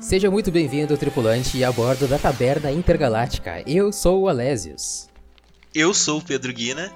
Seja muito bem-vindo, tripulante, a bordo da Taberna Intergaláctica. Eu sou o Alésios. Eu sou o Pedro Guina.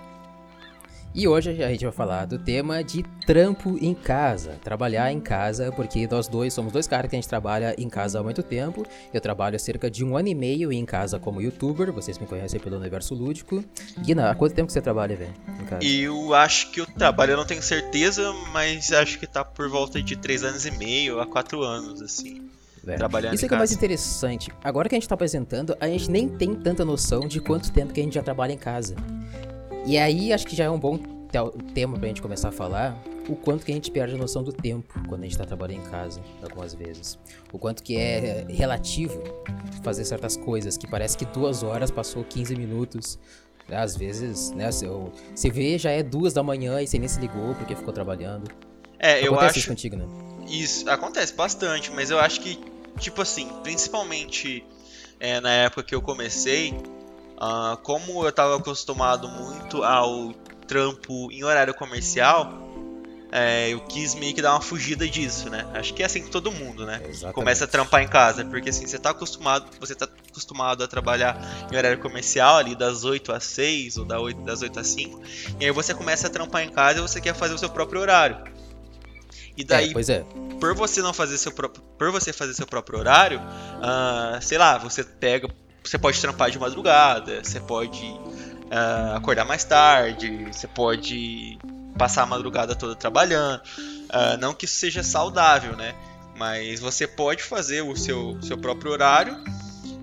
E hoje a gente vai falar do tema de trampo em casa, trabalhar em casa, porque nós dois somos dois caras que a gente trabalha em casa há muito tempo. Eu trabalho há cerca de um ano e meio em casa como youtuber, vocês me conhecem pelo universo lúdico. Guina, há quanto tempo que você trabalha, velho? Eu acho que eu trabalho, eu não tenho certeza, mas acho que tá por volta de três anos e meio a quatro anos, assim. É. Trabalhando Isso é que é mais interessante. Agora que a gente tá apresentando, a gente nem tem tanta noção de quanto tempo que a gente já trabalha em casa. E aí, acho que já é um bom te- tema pra gente começar a falar o quanto que a gente perde a noção do tempo quando a gente tá trabalhando em casa, algumas vezes. O quanto que é relativo fazer certas coisas, que parece que duas horas passou 15 minutos. Às vezes, né, você, você vê, já é duas da manhã e você nem se ligou porque ficou trabalhando. É, eu Acontece isso acho. contigo, né? Isso acontece bastante, mas eu acho que, tipo assim, principalmente é, na época que eu comecei, ah, como eu tava acostumado muito ao trampo em horário comercial, é, eu quis meio que dar uma fugida disso, né? Acho que é assim com todo mundo, né? Exatamente. Começa a trampar em casa, porque assim, você tá acostumado, você tá acostumado a trabalhar em horário comercial ali das 8 às 6 ou da 8, das 8 às 5, e aí você começa a trampar em casa e você quer fazer o seu próprio horário. E daí É, pois é. por você não fazer seu próprio, por você fazer seu próprio horário, ah, sei lá, você pega, você pode trampar de madrugada, você pode ah, acordar mais tarde, você pode passar a madrugada toda trabalhando. Ah, não que isso seja saudável, né? Mas você pode fazer o seu, seu próprio horário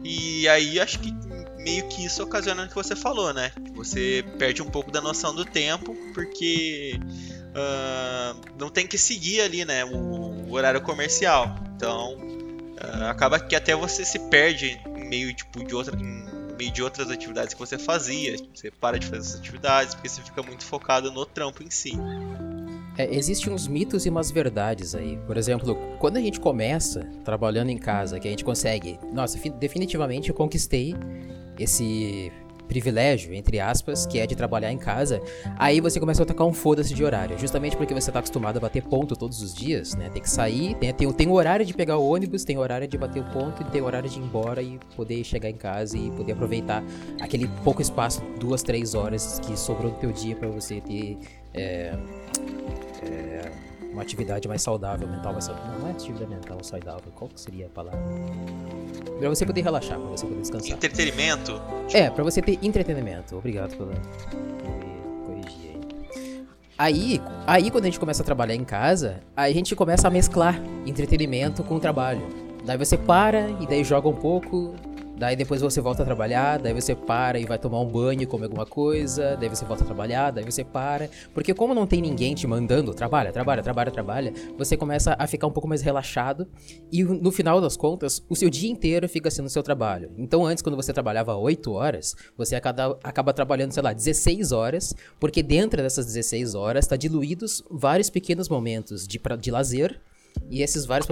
e aí acho que meio que isso ocasiona o que você falou, né? Você perde um pouco da noção do tempo porque ah, não tem que seguir ali, né, o, o horário comercial. Então, ah, acaba que até você se perde em meio tipo de outra meio de outras atividades que você fazia. Você para de fazer essas atividades porque você fica muito focado no trampo em si. É, existem uns mitos e umas verdades aí. Por exemplo, quando a gente começa trabalhando em casa, que a gente consegue. Nossa, fi- definitivamente eu conquistei esse privilégio, entre aspas, que é de trabalhar em casa. Aí você começa a tocar um foda-se de horário. Justamente porque você tá acostumado a bater ponto todos os dias, né? Tem que sair, tem, tem, tem horário de pegar o ônibus, tem horário de bater o ponto tem horário de ir embora e poder chegar em casa e poder aproveitar aquele pouco espaço, duas, três horas que sobrou do teu dia pra você ter. é, uma atividade mais saudável, mental mais saudável. Não, não é atividade mental saudável. Qual que seria a palavra? Pra você poder relaxar, pra você poder descansar. Entretenimento, É, pra você ter entretenimento. Obrigado pela corrigir aí. Aí, aí quando a gente começa a trabalhar em casa, a gente começa a mesclar entretenimento com trabalho. Daí você para e daí joga um pouco, daí depois você volta a trabalhar, daí você para e vai tomar um banho, comer alguma coisa, daí você volta a trabalhar, daí você para. Porque como não tem ninguém te mandando, trabalha, trabalha, trabalha, trabalha, você começa a ficar um pouco mais relaxado e no final das contas, o seu dia inteiro fica sendo o seu trabalho. Então antes, quando você trabalhava 8 horas, você acaba, acaba trabalhando, sei lá, 16 horas, porque dentro dessas 16 horas está diluídos vários pequenos momentos de, pra- de lazer, e esses vários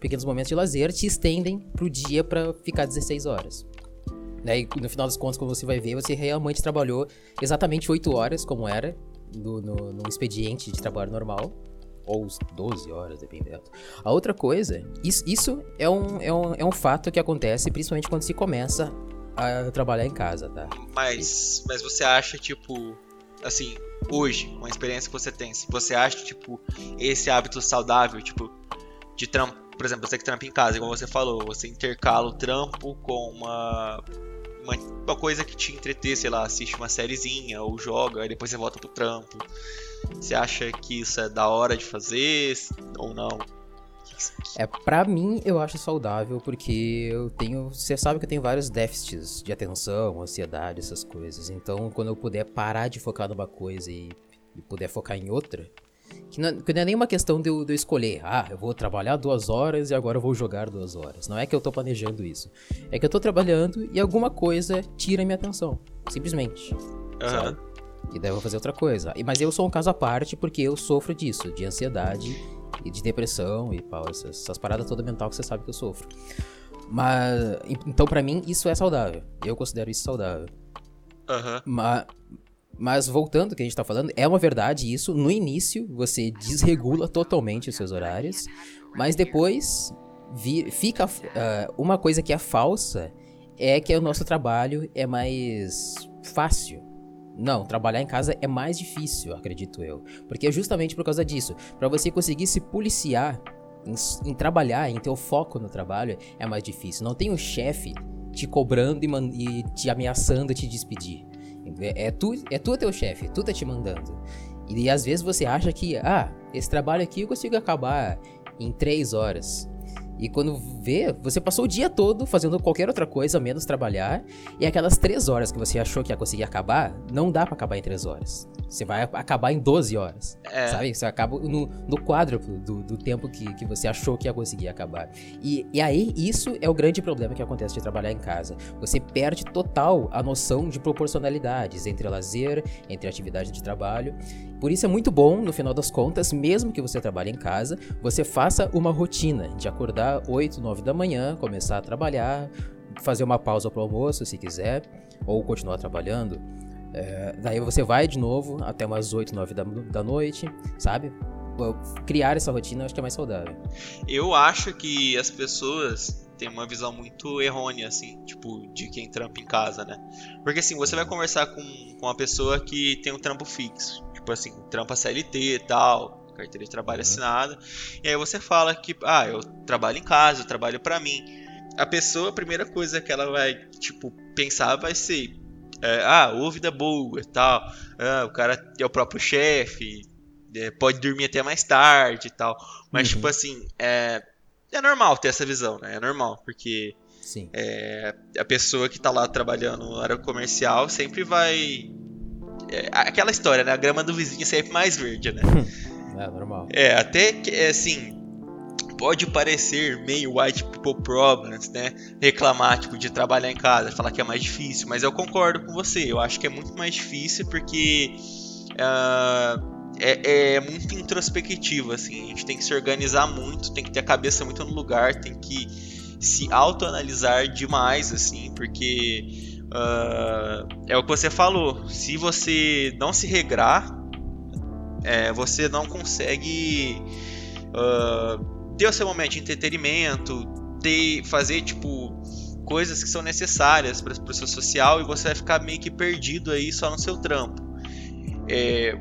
pequenos momentos de lazer te estendem pro dia pra ficar 16 horas. Daí, no final das contas, quando você vai ver, você realmente trabalhou exatamente 8 horas, como era, no, no, no expediente de trabalho normal. Ou os 12 horas, dependendo. A outra coisa, isso, isso é, um, é, um, é um fato que acontece principalmente quando se começa a trabalhar em casa, tá? mas mas você acha tipo assim, hoje, com a experiência que você tem, se você acha tipo esse hábito saudável, tipo de trampo, por exemplo, você que trampa em casa, como você falou, você intercala o trampo com uma uma, uma coisa que te entreter, sei lá, assiste uma sériezinha ou joga, aí depois você volta pro trampo. Você acha que isso é da hora de fazer ou não? É, pra mim, eu acho saudável, porque eu tenho. Você sabe que eu tenho vários déficits de atenção, ansiedade, essas coisas. Então, quando eu puder parar de focar numa coisa e, e puder focar em outra. Que não, que não é nenhuma questão de eu, de eu escolher, ah, eu vou trabalhar duas horas e agora eu vou jogar duas horas. Não é que eu tô planejando isso. É que eu tô trabalhando e alguma coisa tira minha atenção. Simplesmente. Aham. sabe? E daí eu vou fazer outra coisa. E- Mas eu sou um caso à parte porque eu sofro disso, de ansiedade e de depressão e pau, essas, essas paradas toda mental que você sabe que eu sofro. Mas en- então pra mim isso é saudável. Eu considero isso saudável. Aham. Ma- Mas voltando ao que a gente tá falando, é uma verdade isso. No início, você desregula totalmente os seus horários. Mas depois, fica uh, uma coisa que é falsa é que o nosso trabalho é mais fácil. Não, trabalhar em casa é mais difícil, acredito eu. Porque é justamente por causa disso. Para você conseguir se policiar em, em, trabalhar, em ter o foco no trabalho, é mais difícil. Não tem um chefe te cobrando e, e, te ameaçando te despedir. É, é tu, é tu teu chefe, tu tá te mandando. E, e às vezes você acha que, ah, esse trabalho aqui eu consigo acabar em três horas. E quando vê, você passou o dia todo fazendo qualquer outra coisa, menos trabalhar, e aquelas três horas que você achou que ia conseguir acabar, não dá para acabar em três horas. Você vai acabar em 12 horas. É. Sabe? Você acaba no, no quádruplo do, do tempo que, que você achou que ia conseguir acabar. E, e aí, isso é o grande problema que acontece de trabalhar em casa. Você perde total a noção de proporcionalidades entre lazer, entre atividade de trabalho. Por isso é muito bom, no final das contas, mesmo que você trabalhe em casa, você faça uma rotina de acordar 8, 9 da manhã, começar a trabalhar, fazer uma pausa para o almoço se quiser, ou continuar trabalhando. É, daí você vai de novo até umas 8, 9 da, da noite, sabe? Criar essa rotina eu acho que é mais saudável. Eu acho que as pessoas têm uma visão muito errônea, assim, tipo, de quem trampa em casa, né? Porque assim, você vai conversar com, com uma pessoa que tem um trampo fixo, tipo assim, trampa CLT e tal, carteira de trabalho uhum. assinada, e aí você fala que, ah, eu trabalho em casa, eu trabalho para mim. A pessoa, a primeira coisa que ela vai, tipo, pensar vai ser, é, ah, ouve vida boa e tal. Ah, o cara é o próprio chefe, é, pode dormir até mais tarde e tal. Mas, uhum. tipo assim, é, é normal ter essa visão, né? É normal, porque é, a pessoa que tá lá trabalhando no área comercial sempre vai. É, aquela história, né? A grama do vizinho é sempre mais verde, né? é normal. É, até que, assim, pode parecer meio white people problems, né? Reclamar tipo, de trabalhar em casa, falar que é mais difícil, mas eu concordo com você. Eu acho que é muito mais difícil porque uh, é, é, muito introspectivo, assim. A gente tem que se organizar muito, tem que ter a cabeça muito no lugar, tem que se autoanalisar demais, assim, porque uh, é o que você falou. Se você não se regrar, é, você não consegue uh, ter o seu momento de entretenimento, ter, fazer tipo coisas que são necessárias para o seu social e você vai ficar meio que perdido aí só no seu trampo. É,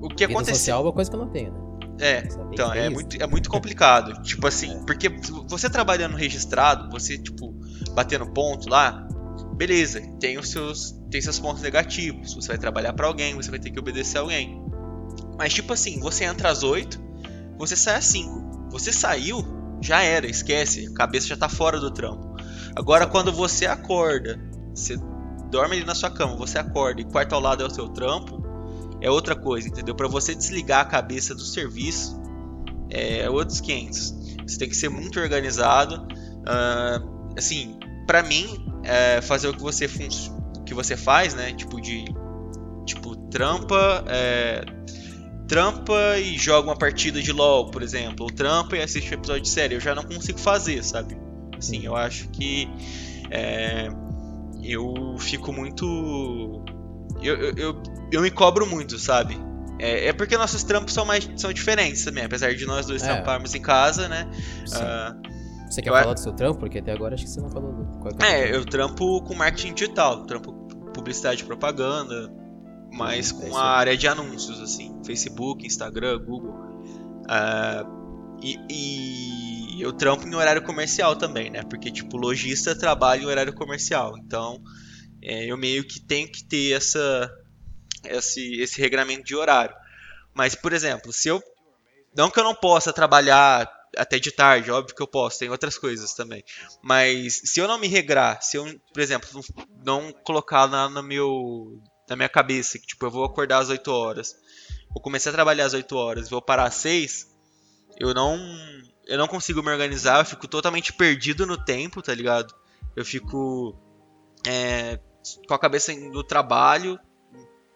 o que aconteceu? social é uma coisa que eu não tenho, né? É, então, é muito, é muito complicado. tipo assim, é. porque você trabalhando registrado, você, tipo, batendo ponto lá, beleza, tem os seus, tem seus pontos negativos. Você vai trabalhar para alguém, você vai ter que obedecer a alguém. Mas, tipo assim, você entra às 8, você sai às 5. Você saiu, já era, esquece, a cabeça já tá fora do trampo. Agora quando você acorda, você dorme ali na sua cama, você acorda e quarto ao lado é o seu trampo, é outra coisa, entendeu? Para você desligar a cabeça do serviço, é outros 500. Você tem que ser muito organizado. Uh, assim, para mim, é fazer o que você que você faz, né? Tipo de tipo trampa, é, trampa e joga uma partida de LoL, por exemplo, ou trampa e assiste um episódio de série, eu já não consigo fazer, sabe? Assim, eu acho que é, eu fico muito. Eu, eu, eu, eu, me cobro muito, sabe? É, é, porque nossos trampos são mais são diferentes também, apesar de nós dois é. tramparmos em casa, né? Uh, você quer falar do seu trampo? Porque até agora acho que você não falou. Qual é, é eu trampo com marketing digital, trampo publicidade e propaganda, mas com é a área de anúncios, assim, Facebook, Instagram, Google. Uh, e, e, eu trampo em horário comercial também, né? Porque, tipo, lojista trabalha em horário comercial. Então, é, eu meio que tenho que ter essa, esse, esse regramento de horário. Mas, por exemplo, se eu. Não que eu não possa trabalhar até de tarde, óbvio que eu posso, tem outras coisas também. Mas se eu não me regrar, se eu, por exemplo, não colocar lá no meu na minha cabeça que tipo eu vou acordar às 8 horas. Vou começar a trabalhar às 8 horas, vou parar às 6, eu não eu não consigo me organizar, eu fico totalmente perdido no tempo, tá ligado? Eu fico é, com a cabeça no trabalho,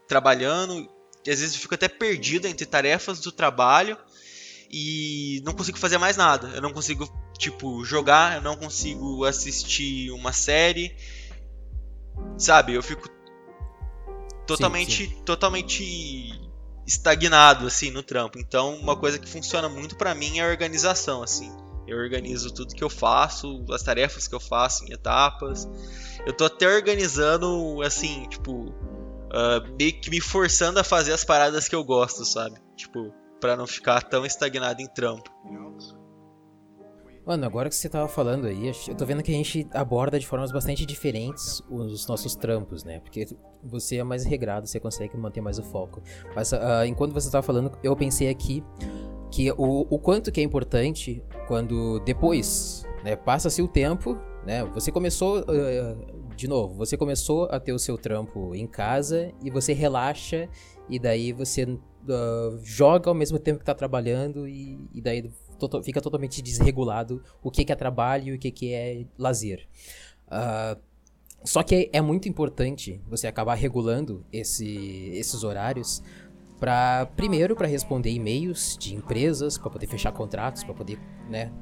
trabalhando, e às vezes eu fico até perdido entre tarefas do trabalho e não consigo fazer mais nada. Eu não consigo, tipo, jogar, eu não consigo assistir uma série. Sabe, eu fico totalmente, sim, sim. totalmente estagnado assim no trampo. Então, uma coisa que funciona muito para mim é a organização, assim. Eu organizo tudo que eu faço, as tarefas que eu faço em etapas. Eu tô até organizando, assim, tipo, uh, meio que me forçando a fazer as paradas que eu gosto, sabe? Tipo, para não ficar tão estagnado em trampo. Mano, agora que você tava falando aí, eu tô vendo que a gente aborda de formas bastante diferentes os nossos trampos, né? Porque você é mais regrado, você consegue manter mais o foco. Mas uh, enquanto você tava falando, eu pensei aqui que o, o quanto que é importante quando depois, né, passa-se o tempo, né? Você começou, uh, de novo, você começou a ter o seu trampo em casa e você relaxa e daí você uh, joga ao mesmo tempo que tá trabalhando e, e daí to fica totalmente desregulado o que, que é trabalho e o que, que é lazer. Uh, só que é muito importante você acabar regulando esse, esses horários para primeiro para responder e-mails de empresas, para poder fechar contratos, para poder, né,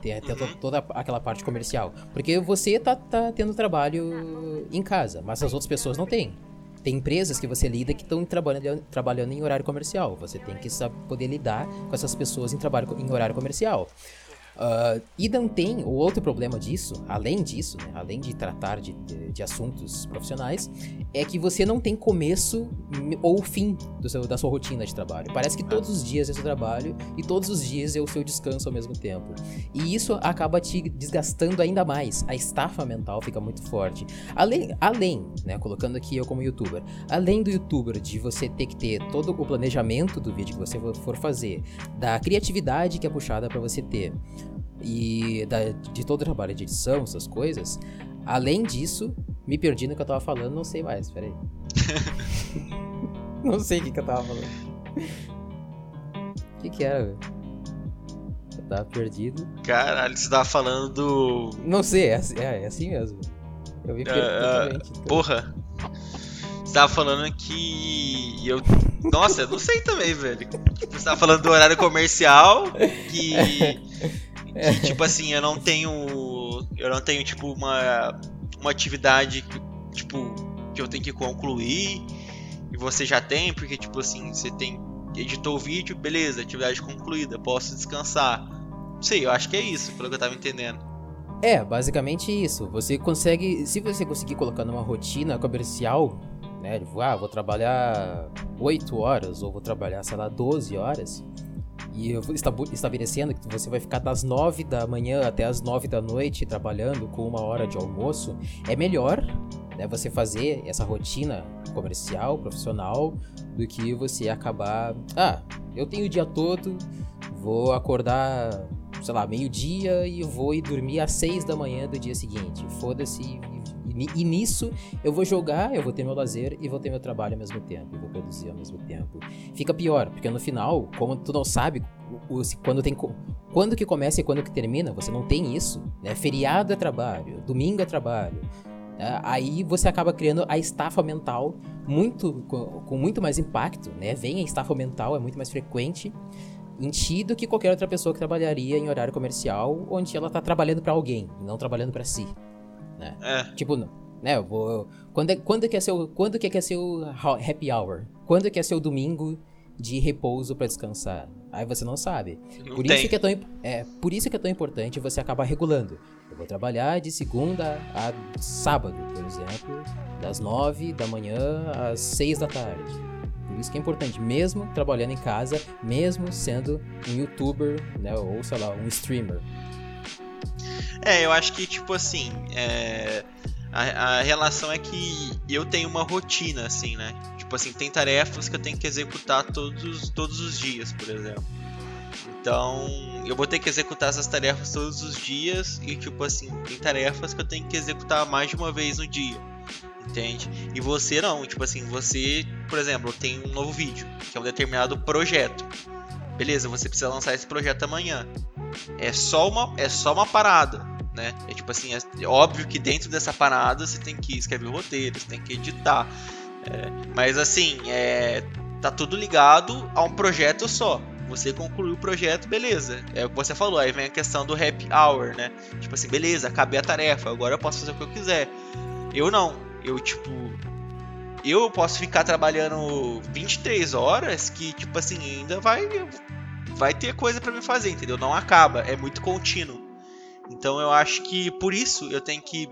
ter, ter uhum. toda aquela parte comercial. Porque você tá, tá tendo trabalho em casa, mas as outras pessoas não têm. Tem empresas que você lida que estão trabalhando, trabalhando em horário comercial. Você tem que saber, poder lidar com essas pessoas em, trabalho, em horário comercial. Uh, e não tem o outro problema disso, além disso, né, além de tratar de, de, de, assuntos profissionais, é que você não tem começo ou fim seu, da sua rotina de trabalho. Parece que todos os dias é o seu trabalho e todos os dias é o seu descanso ao mesmo tempo. E isso acaba te desgastando ainda mais. A estafa mental fica muito forte. Além, além né, colocando aqui eu como youtuber, além do youtuber de você ter que ter todo o planejamento do vídeo que você for fazer, da criatividade que é puxada para você ter e da, de todo o trabalho de edição, essas coisas. Além disso, me perdi no que eu tava falando, não sei mais, peraí. não sei o que, que eu tava falando. O que, que era, velho? Eu tava perdido. Caralho, você tava falando do. Não sei, é, assim, é, é assim mesmo. Eu me perdi uh, uh, Porra! Você tava falando que. Eu. Nossa, eu não sei também, velho. Você tava falando do horário comercial, que. Que, tipo assim, eu não tenho. Eu não tenho, tipo, uma. Uma atividade que, tipo, que eu tenho que concluir. E você já tem, porque, tipo assim, você tem. Editou o vídeo, beleza, atividade concluída, posso descansar. Não sei, eu acho que é isso, pelo que eu tava entendendo. É, basicamente isso. Você consegue. Se você conseguir colocar numa rotina comercial, né? Tipo, ah, vou trabalhar 8 horas, ou vou trabalhar, sei lá, 12 horas e eu estabelecendo que você vai ficar das 9 da manhã até as 9 da noite trabalhando com uma hora de almoço, é melhor né, você fazer essa rotina comercial, profissional, do que você acabar. Ah, eu tenho o dia todo, vou acordar, sei lá, meio-dia e vou ir dormir às 6 da manhã do dia seguinte. Foda-se, e nisso eu vou jogar, eu vou ter meu lazer e vou ter meu trabalho ao mesmo tempo. E vou produzir ao mesmo tempo. Fica pior, porque no final, como tu não sabe quando tem. Quando que começa e quando que termina, você não tem isso. Né? Feriado é trabalho, domingo é trabalho. Né? Aí você acaba criando a estafa mental muito com, muito mais impacto, né? Vem a estafa mental, é muito mais frequente em ti do que qualquer outra pessoa que trabalharia em horário comercial, onde ela tá trabalhando para alguém, não trabalhando para si né? É. Tipo, né, eu vou, quando, é, quando, que é seu, quando que é, que é seu happy hour? Quando que é seu domingo de repouso para descansar? Aí você não sabe. Não por, isso que é, tão, é, por isso que é tão importante você acabar regulando. Eu vou trabalhar de segunda a sábado, por exemplo, das nove da manhã às seis da tarde. Por isso que é importante, mesmo trabalhando em casa, mesmo sendo um youtuber, né, ou sei lá, um streamer. É, eu acho que, tipo assim, é... a, a relação é que eu tenho uma rotina, assim, né? Tipo assim, tem tarefas que eu tenho que executar todos, todos os dias, por exemplo. Então, eu vou ter que executar essas tarefas todos os dias e, tipo assim, tem tarefas que eu tenho que executar mais de uma vez no dia. Entende? E você não, tipo assim, você, por exemplo, tem um novo vídeo, que é um determinado projeto. Beleza, você precisa lançar esse projeto amanhã. É só uma, é só uma parada, né? É tipo assim, é óbvio que dentro dessa parada você tem que escrever o roteiro, você tem que editar. É, mas assim, é, tá tudo ligado a um projeto só. Você concluiu o projeto, beleza. É o que você falou, aí vem a questão do happy hour, né? Tipo assim, beleza, acabei a tarefa, agora eu posso fazer o que eu quiser. Eu não, eu tipo. Eu posso ficar trabalhando 23 horas que, tipo assim, ainda vai vai ter coisa para me fazer, entendeu? Não acaba, é muito contínuo. Então eu acho que por isso eu tenho que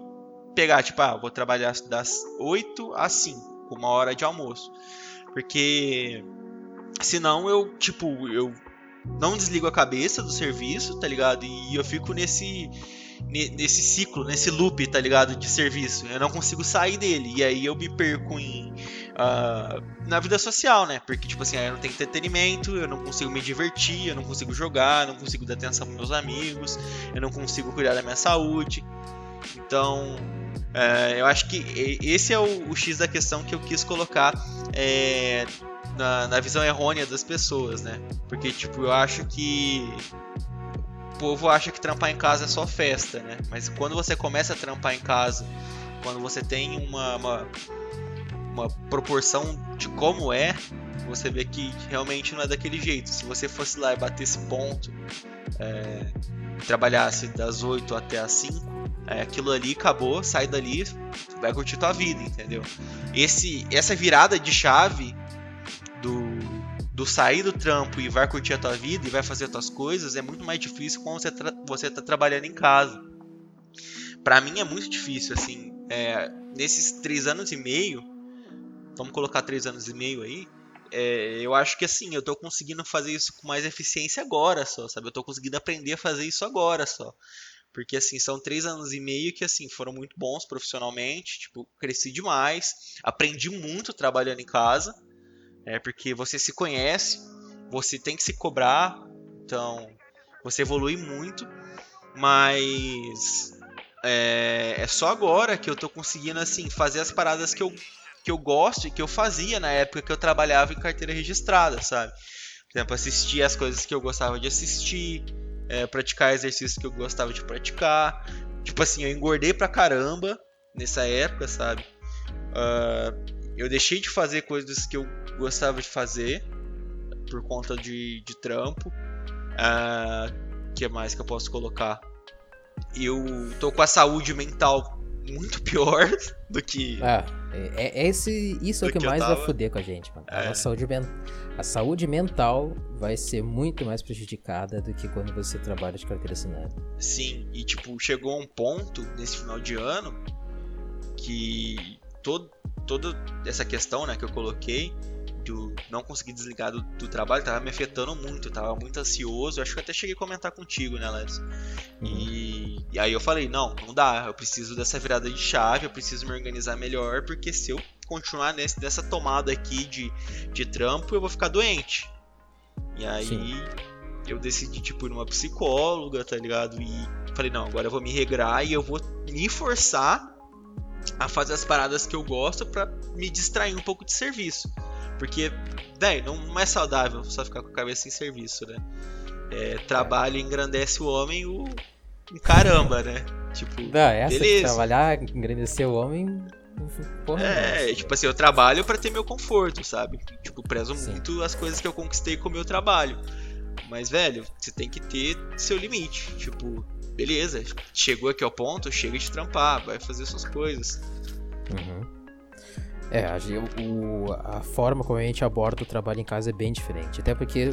pegar, tipo, ah, vou trabalhar das 8 às 5, uma hora de almoço. Porque senão eu, tipo, eu não desligo a cabeça do serviço, tá ligado? E eu fico nesse nesse ciclo, nesse loop, tá ligado? De serviço. Eu não consigo sair dele. E aí eu me perco em. Uh, na vida social, né? Porque, tipo assim, eu não tenho entretenimento, eu não consigo me divertir, eu não consigo jogar, eu não consigo dar atenção pros meus amigos, eu não consigo cuidar da minha saúde. Então, é, eu acho que esse é o, o, X da questão que eu quis colocar é, na, na visão errônea das pessoas, né? Porque, tipo, eu acho que povo acha que trampar em casa é só festa, né? Mas quando você começa a trampar em casa, quando você tem uma, uma, uma proporção de como é, você vê que realmente não é daquele jeito. Se você fosse lá e batesse ponto, é, trabalhasse das 8 até as 5, é, aquilo ali acabou, sai dali, vai curtir tua vida, entendeu? Esse, essa virada de chave do sair do trampo e vai curtir a tua vida e vai fazer as tuas coisas é muito mais difícil quando você, você tá trabalhando em casa. Para mim é muito difícil, assim, é, nesses três anos e meio, vamos colocar três anos e meio aí, é, eu acho que assim, eu tô conseguindo fazer isso com mais eficiência agora só, sabe? Eu tô conseguindo aprender a fazer isso agora só. Porque, assim, são três anos e meio que, assim, foram muito bons profissionalmente. Tipo, cresci demais. Aprendi muito trabalhando em casa. É, porque você se conhece. Você tem que se cobrar. Então, você evolui muito. Mas... É, é só agora que eu tô conseguindo, assim, fazer as paradas que eu, que eu gosto e que eu fazia na época que eu trabalhava em carteira registrada, sabe? Por exemplo, assistir as coisas que eu gostava de assistir é, praticar exercícios que eu gostava de praticar. Tipo assim, eu engordei pra caramba nessa época, sabe? Uh, eu deixei de fazer coisas que eu gostava de fazer por conta de, de trampo. O uh, que mais que eu posso colocar? Eu tô com a saúde mental muito pior do que. Ah, é, é esse, isso é o que, que mais vai foder com a gente, mano. É. A, saúde, a saúde mental vai ser muito mais prejudicada do que quando você trabalha de carteira assinada. Sim, e tipo, chegou um ponto nesse final de ano que todo, toda essa questão né, que eu coloquei do não conseguir desligar do, do trabalho tava me afetando muito, tava muito ansioso. Acho que eu até cheguei a comentar contigo, né? Uhum. E, e aí eu falei, não, não dá, eu preciso dessa virada de chave, eu preciso me organizar melhor, porque se eu continuar nesse, nessa tomada aqui de, de trampo, eu vou ficar doente. E aí Sim. eu decidi, tipo, ir numa psicóloga, tá ligado? E falei, não, agora eu vou me regrar e eu vou me forçar a fazer as paradas que eu gosto para me distrair um pouco de serviço. Porque, velho, não é saudável só ficar com a cabeça em serviço, né? É, trabalho engrandece o homem o caramba, né? Tipo, não, essa beleza. trabalhar, engrandecer o homem. Porra, é, nossa. tipo assim, eu trabalho para ter meu conforto, sabe? Tipo, prezo Sim. muito as coisas que eu conquistei com o meu trabalho. Mas, velho, você tem que ter seu limite. Tipo, beleza, chegou aqui ao ponto, chega de trampar, vai fazer suas coisas. Uhum. É, a, o, a forma como a gente aborda o trabalho em casa é bem diferente. Até porque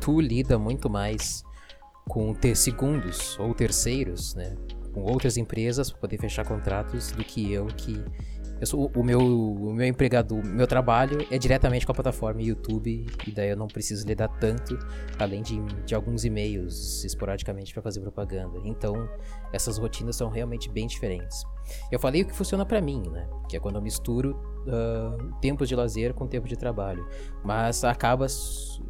tu lida muito mais com ter segundos ou terceiros, né? Com outras empresas para poder fechar contratos do que eu que sou, o, meu, o meu empregado, o meu trabalho é diretamente com a plataforma YouTube, e daí eu não preciso lidar tanto, além de, de alguns e-mails esporadicamente para fazer propaganda. Então, essas rotinas são realmente bem diferentes. Eu falei o que funciona para mim, né? Que é quando eu misturo uh, tempos de lazer com tempo de trabalho. Mas acaba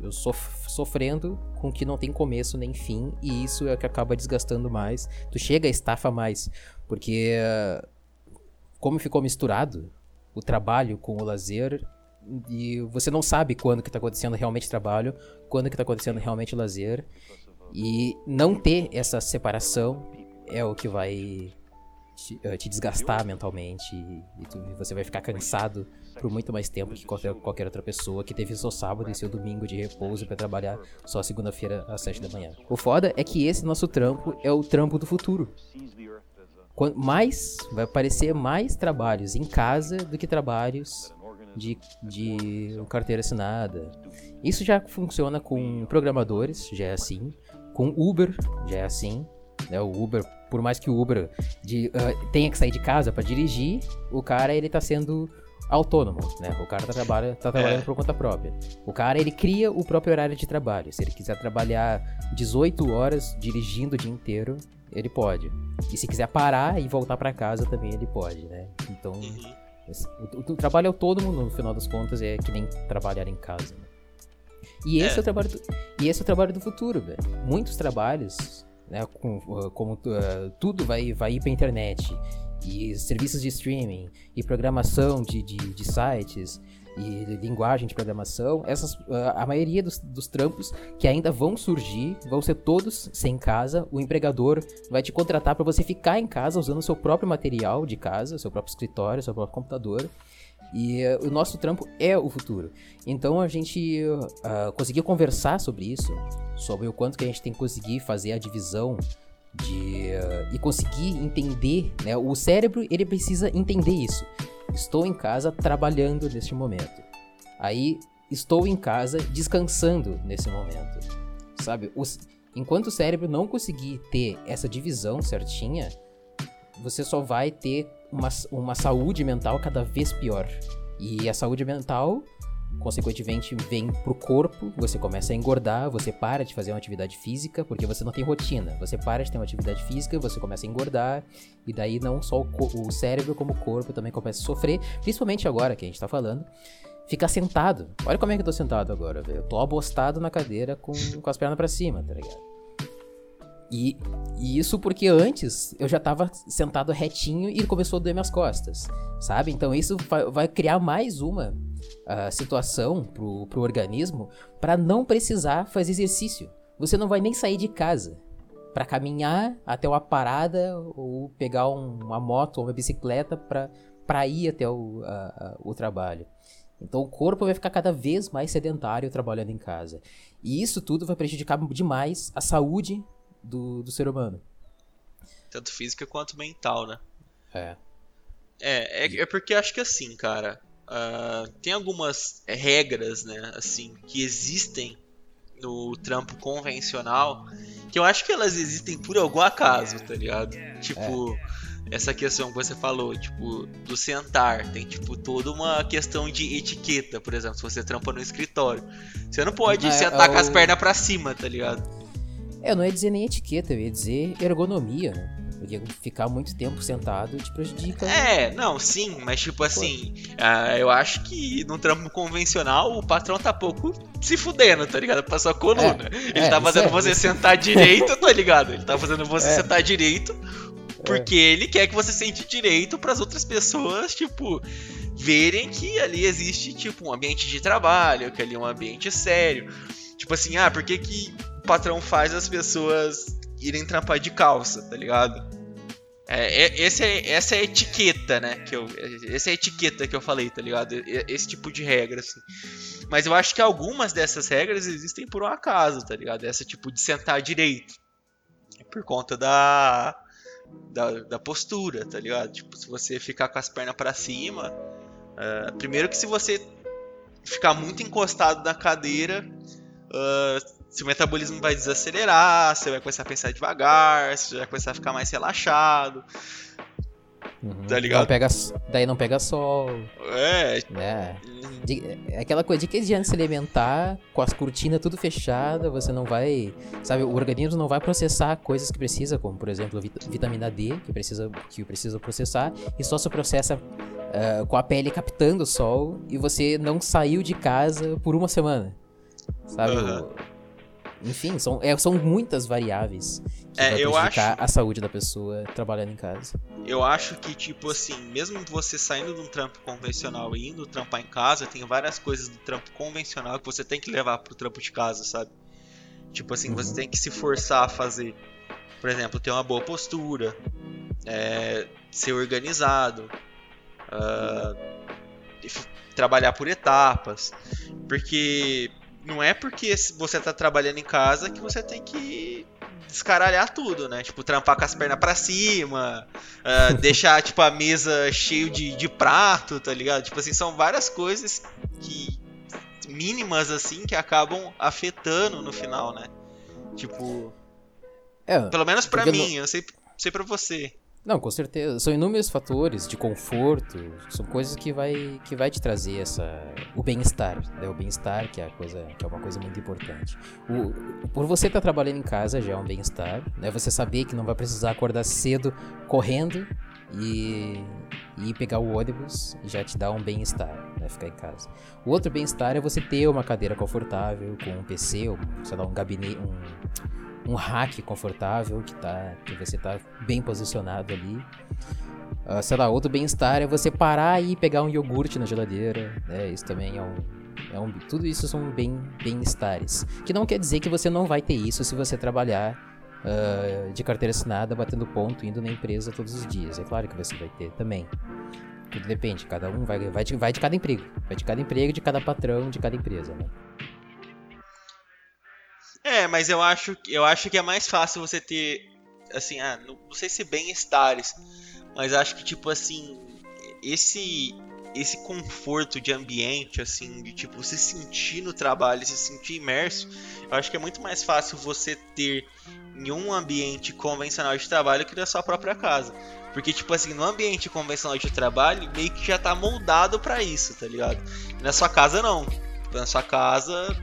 eu sof sofrendo com que não tem começo nem fim, e isso é o que acaba desgastando mais. Tu chega a estafa mais, porque. Uh, como ficou misturado o trabalho com o lazer e você não sabe quando que tá acontecendo realmente trabalho, quando que tá acontecendo realmente lazer e não ter essa separação é o que vai te, uh, te desgastar mentalmente e, tu, você vai ficar cansado por muito mais tempo que qualquer, qualquer outra pessoa que teve seu sábado e seu domingo de repouso para trabalhar só segunda-feira às sete da manhã. O foda é que esse nosso trampo é o trampo do futuro mais vai aparecer mais trabalhos em casa do que trabalhos de, de carteira assinada. Isso já funciona com programadores, já é assim. Com Uber, já é assim. Né? O Uber, por mais que o Uber de, uh, tenha que sair de casa para dirigir, o cara ele tá sendo autônomo, né? O cara tá, trabalha, tá trabalhando é. por conta própria. O cara, ele cria o próprio horário de trabalho. Se ele quiser trabalhar 18 horas dirigindo o dia inteiro, ele pode. E se quiser parar e voltar para casa também ele pode, né? Então, uhum. o, o, o, trabalho autônomo, no final das contas, é que nem trabalhar em casa. Né? E esse é. é. o trabalho do, e esse é o trabalho do futuro, velho. Muitos trabalhos, né, com, como uh, tudo vai, vai ir pra internet e serviços de streaming, e programação de, de, de sites, e linguagem de programação, essas, a maioria dos, dos, trampos que ainda vão surgir vão ser todos sem casa. O empregador vai te contratar para você ficar em casa usando o seu próprio material de casa, seu próprio escritório, seu próprio computador. E uh, o nosso trampo é o futuro. Então a gente uh, conseguiu conversar sobre isso, sobre o quanto que a gente tem que conseguir fazer a divisão de uh, e conseguir entender, né? O cérebro ele precisa entender isso. Estou em casa trabalhando neste momento. Aí estou em casa descansando nesse momento. Sabe? Os, enquanto o cérebro não conseguir ter essa divisão certinha, você só vai ter uma, uma saúde mental cada vez pior. E a saúde mental consequentemente vem pro corpo, você começa a engordar, você para de fazer uma atividade física, porque você não tem rotina. Você para de ter uma atividade física, você começa a engordar, e daí não só o, o cérebro como o corpo também começa a sofrer, principalmente agora que a gente tá falando. Ficar sentado. Olha como é que eu tô sentado agora, velho. Eu tô abostado na cadeira com, com as pernas para cima, tá ligado? E, e, isso porque antes eu já tava sentado retinho e começou a doer minhas costas, sabe? Então isso vai, vai criar mais uma uh, situação pro, pro organismo para não precisar fazer exercício. Você não vai nem sair de casa para caminhar até uma parada ou pegar um, uma moto ou uma bicicleta para ir até o, o trabalho. Então o corpo vai ficar cada vez mais sedentário trabalhando em casa. E isso tudo vai prejudicar demais a saúde do, do ser humano. Tanto física quanto mental, né? É. É, é, é porque acho que assim, cara, uh, tem algumas regras, né, assim, que existem no trampo convencional que eu acho que elas existem por algum acaso, tá ligado? Tipo, é. essa questão que você falou, tipo, do sentar, tem tipo toda uma questão de etiqueta, por exemplo, se você trampa no escritório. Você não pode é, sentar é com as pernas pra cima, tá ligado? Eu não ia dizer nem etiqueta, eu ia dizer ergonomia, né? Porque ficar muito tempo sentado te prejudica. É, não, sim, mas tipo assim, uh, eu acho que no trampo convencional o patrão tá pouco se fudendo, tá ligado? Pra sua coluna. É, Ele é, tá fazendo é, você sentar direito, tá ligado? Ele tá fazendo você é. sentar direito porque ele quer que você sente direito para as outras pessoas, tipo, verem que ali existe, tipo, um ambiente de trabalho, que ali é um ambiente sério. Tipo assim, ah, por que que patrão faz as pessoas irem trampar de calça, tá ligado? É, é, esse é, essa é a etiqueta, né? Que eu, essa é a etiqueta que eu falei, tá ligado? Esse tipo de regra, assim. Mas eu acho que algumas dessas regras existem por um acaso, tá ligado? Essa tipo de sentar direito. Por conta da, da, da postura, tá ligado? Tipo, se você ficar com as pernas para cima. Uh, primeiro que se você ficar muito encostado na cadeira, uh, seu metabolismo vai desacelerar, você vai começar a pensar devagar, você vai começar a ficar mais relaxado. Uhum. Tá ligado? Não pega, daí não pega sol. É. Né? É aquela coisa de que adianta se alimentar com as cortinas tudo fechadas, você não vai. Sabe, o organismo não vai processar coisas que precisa, como por exemplo vitamina D, que precisa, que precisa processar, e só se processa uh, com a pele captando o sol e você não saiu de casa por uma semana. Sabe? Uhum. Enfim, são, é, são muitas variáveis que é, prejudicar acho... a saúde da pessoa trabalhando em casa. Eu acho que, tipo assim, mesmo você saindo de um trampo convencional e indo trampar em casa, tem várias coisas do trampo convencional que você tem que levar pro trampo de casa, sabe? Tipo assim, uhum. você tem que se forçar a fazer. Por exemplo, ter uma boa postura, é, ser organizado, uh, trabalhar por etapas. Porque não é porque você está trabalhando em casa que você tem que descaralhar tudo, né? Tipo, trampar com as pernas pra cima, uh, deixar, tipo, a mesa cheio de, de prato, tá ligado? Tipo assim, são várias coisas que. mínimas, assim, que acabam afetando no final, né? Tipo. É, pelo menos pra mim, eu sei, sei pra você. Não, com certeza. São inúmeros fatores de conforto, são coisas que vai, que vai te trazer essa, o bem-estar. Né? O bem-estar que é, coisa, que é uma coisa muito importante. O, por você estar tá trabalhando em casa já é um bem-estar. Né? Você saber que não vai precisar acordar cedo correndo e, e pegar o ônibus já te dá um bem-estar, né? Ficar em casa. O outro bem-estar é você ter uma cadeira confortável, com um PC, ou, sei lá, um gabinete, um um rack confortável que, tá, que você tá bem posicionado ali. Uh, sei lá, outro bem-estar é você parar e pegar um iogurte na geladeira, né? Isso também é um, é um tudo isso são bem bem-estares. Que não quer dizer que você não vai ter isso se você trabalhar uh, de carteira assinada, batendo ponto, indo na empresa todos os dias. É claro que você vai ter também. Tudo depende, cada um vai, vai, de, vai de cada emprego. Vai de cada emprego, de cada patrão, de cada empresa, né? É, mas eu acho, eu acho que é mais fácil você ter, assim, ah, não, não sei se bem-estares, mas acho que, tipo, assim, esse esse conforto de ambiente, assim, de tipo, se sentir no trabalho, se sentir imerso, eu acho que é muito mais fácil você ter em um ambiente convencional de trabalho que na sua própria casa. Porque, tipo assim, no ambiente convencional de trabalho, meio que já tá moldado para isso, tá ligado? E na sua casa, não. Na sua casa,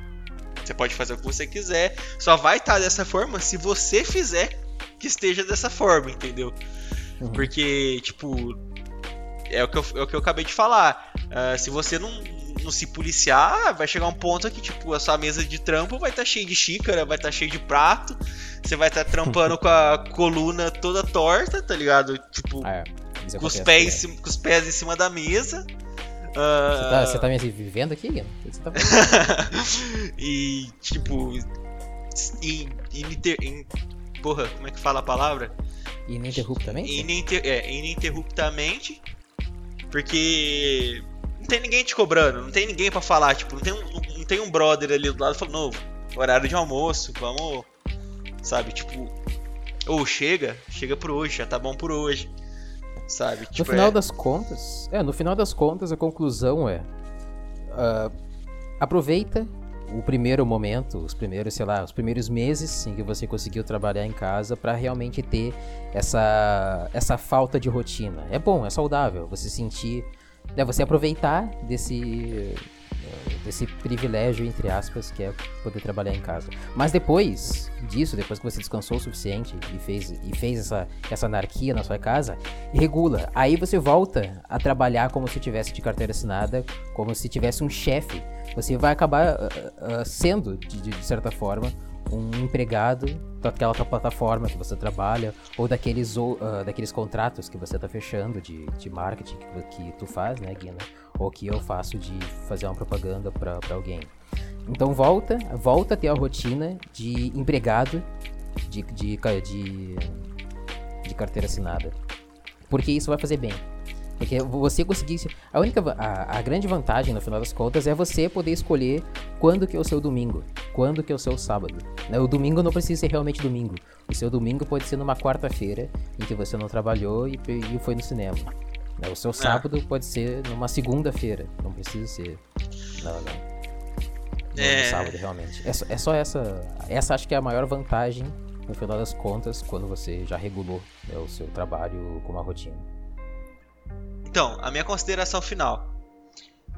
você pode fazer o que você quiser. Só vai estar tá dessa forma se você fizer que esteja dessa forma, entendeu? Uhum. Porque, tipo, é o, que eu, é o que eu acabei de falar. Uh, se você não, não se policiar, vai chegar um ponto que, tipo, a sua mesa de trampo vai estar tá cheia de xícara, vai estar tá cheia de prato. Você vai estar tá trampando com a coluna toda torta, tá ligado? Tipo, é, com, os pés, com os pés em cima da mesa. Uh... Você, tá, você tá me vivendo aqui, Guilherme? Tá e, tipo. In, in, in, porra, como é que fala a palavra? Ininterruptamente? Ininter, é, ininterruptamente. Porque não tem ninguém te cobrando, não tem ninguém para falar, tipo, não tem, um, não tem um brother ali do lado falando, novo, horário de almoço, vamos. Sabe, tipo. Ou chega, chega por hoje, já tá bom por hoje sabe? Tipo, no final é... das contas, é, no final das contas a conclusão é uh, aproveita o primeiro momento, os primeiros, sei lá, os primeiros meses em que você conseguiu trabalhar em casa para realmente ter essa essa falta de rotina. É bom, é saudável você sentir, né, você aproveitar desse desse privilégio, entre aspas, que é poder trabalhar em casa. Mas depois disso, depois que você descansou o suficiente e fez, e fez essa, essa anarquia na sua casa, regula. Aí você volta a trabalhar como se tivesse de carteira assinada, como se tivesse um chefe. Você vai acabar uh, uh, sendo, de, de certa forma, um empregado daquela plataforma que você trabalha ou daqueles, uh, daqueles contratos que você está fechando de, de marketing que, que tu faz, né, Guina? Ou que eu faço de fazer uma propaganda para alguém. Então volta, volta a ter a rotina de empregado de, de, de, de carteira assinada. Porque isso vai fazer bem. Porque você conseguir. A única. A, a, grande vantagem, no final das contas, é você poder escolher quando que é o seu domingo. Quando que é o seu sábado. Né, o domingo não precisa ser realmente domingo. O seu domingo pode ser numa quarta-feira em que você não trabalhou e, e foi no cinema. Né, o seu é. sábado é. pode ser numa segunda-feira. Não precisa ser. Não, não. É... No sábado, realmente. É só, é só essa. Essa acho que é a maior vantagem, no final das contas, quando você já regulou né, o seu trabalho com uma rotina. Então, a minha consideração final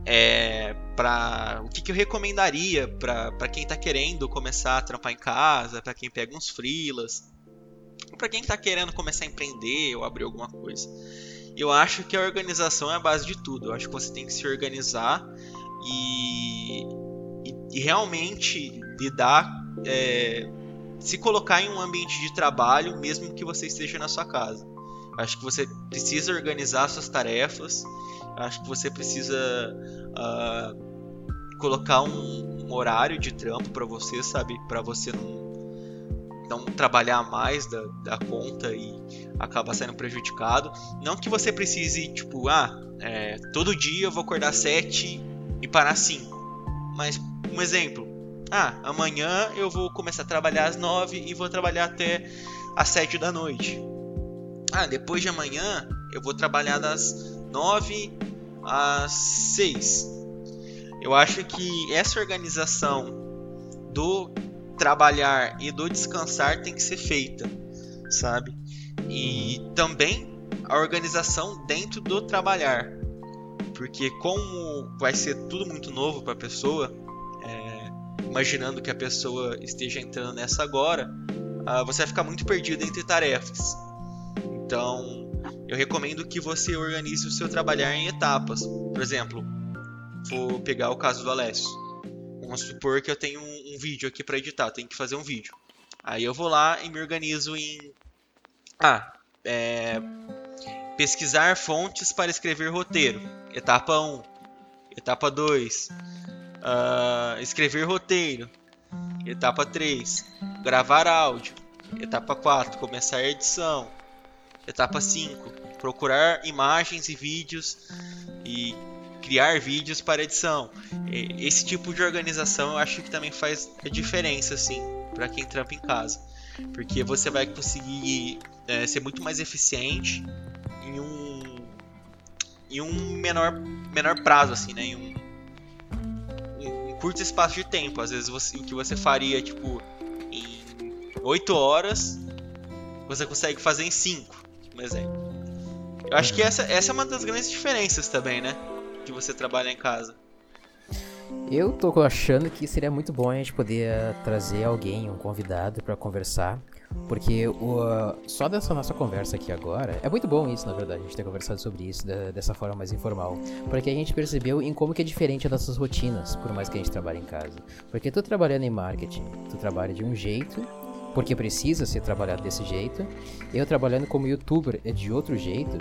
é para o que, que, eu recomendaria para quem está querendo começar a trampar em casa, para quem pega uns freelas, para quem está querendo começar a empreender ou abrir alguma coisa. Eu acho que a organização é a base de tudo. Eu acho que você tem que se organizar e, e, e realmente lidar, é, se colocar em um ambiente de trabalho, mesmo que você esteja na sua casa. Acho que você precisa organizar suas tarefas. Acho que você precisa uh, colocar um, um, horário de trampo para você, sabe? Para você não, não trabalhar mais da, da conta e acabar sendo prejudicado. Não que você precise, tipo, ah, é, todo dia eu vou acordar 7 e parar 5. Mas, um exemplo, ah, amanhã eu vou começar a trabalhar às 9 e vou trabalhar até às 7 da noite. Ah, depois de amanhã eu vou trabalhar das 9 às 6. Eu acho que essa organização do trabalhar e do descansar tem que ser feita, sabe? E também a organização dentro do trabalhar, porque como vai ser tudo muito novo para a pessoa, é, imaginando que a pessoa esteja entrando nessa agora, uh, você vai ficar muito perdido entre tarefas. Então, eu recomendo que você organize o seu trabalhar em etapas. Por exemplo, vou pegar o caso do Alessio. Vamos supor que eu tenho um, um vídeo aqui para editar, tenho que fazer um vídeo. Aí eu vou lá e me organizo em. Ah, é... pesquisar fontes para escrever roteiro. Etapa 1. Etapa 2. Uh, ah, escrever roteiro. Etapa 3. Gravar áudio. Etapa 4. Começar a edição. Etapa 5. Procurar imagens e vídeos e criar vídeos para edição. Esse tipo de organização eu acho que também faz a diferença, assim, para quem trampa em casa. Porque você vai conseguir é, ser muito mais eficiente em um, em um menor, menor prazo, assim, né? Em um, um curto espaço de tempo. Às vezes você, o que você faria, tipo, em 8 horas, você consegue fazer em 5 um exemplo. Eu acho que essa, essa é uma das grandes diferenças também, né? De você trabalhar em casa. Eu tô achando que seria muito bom a gente poder trazer alguém, um convidado, para conversar. Porque o, só dessa nossa conversa aqui agora, é muito bom isso, na verdade, a gente ter conversado sobre isso da, dessa forma mais informal. Porque a gente percebeu em como que é diferente das nossas rotinas, por mais que a gente trabalhe em casa. Porque tu trabalhando em marketing, tu trabalha de um jeito porque precisa ser trabalhado desse jeito. Eu trabalhando como youtuber é de outro jeito.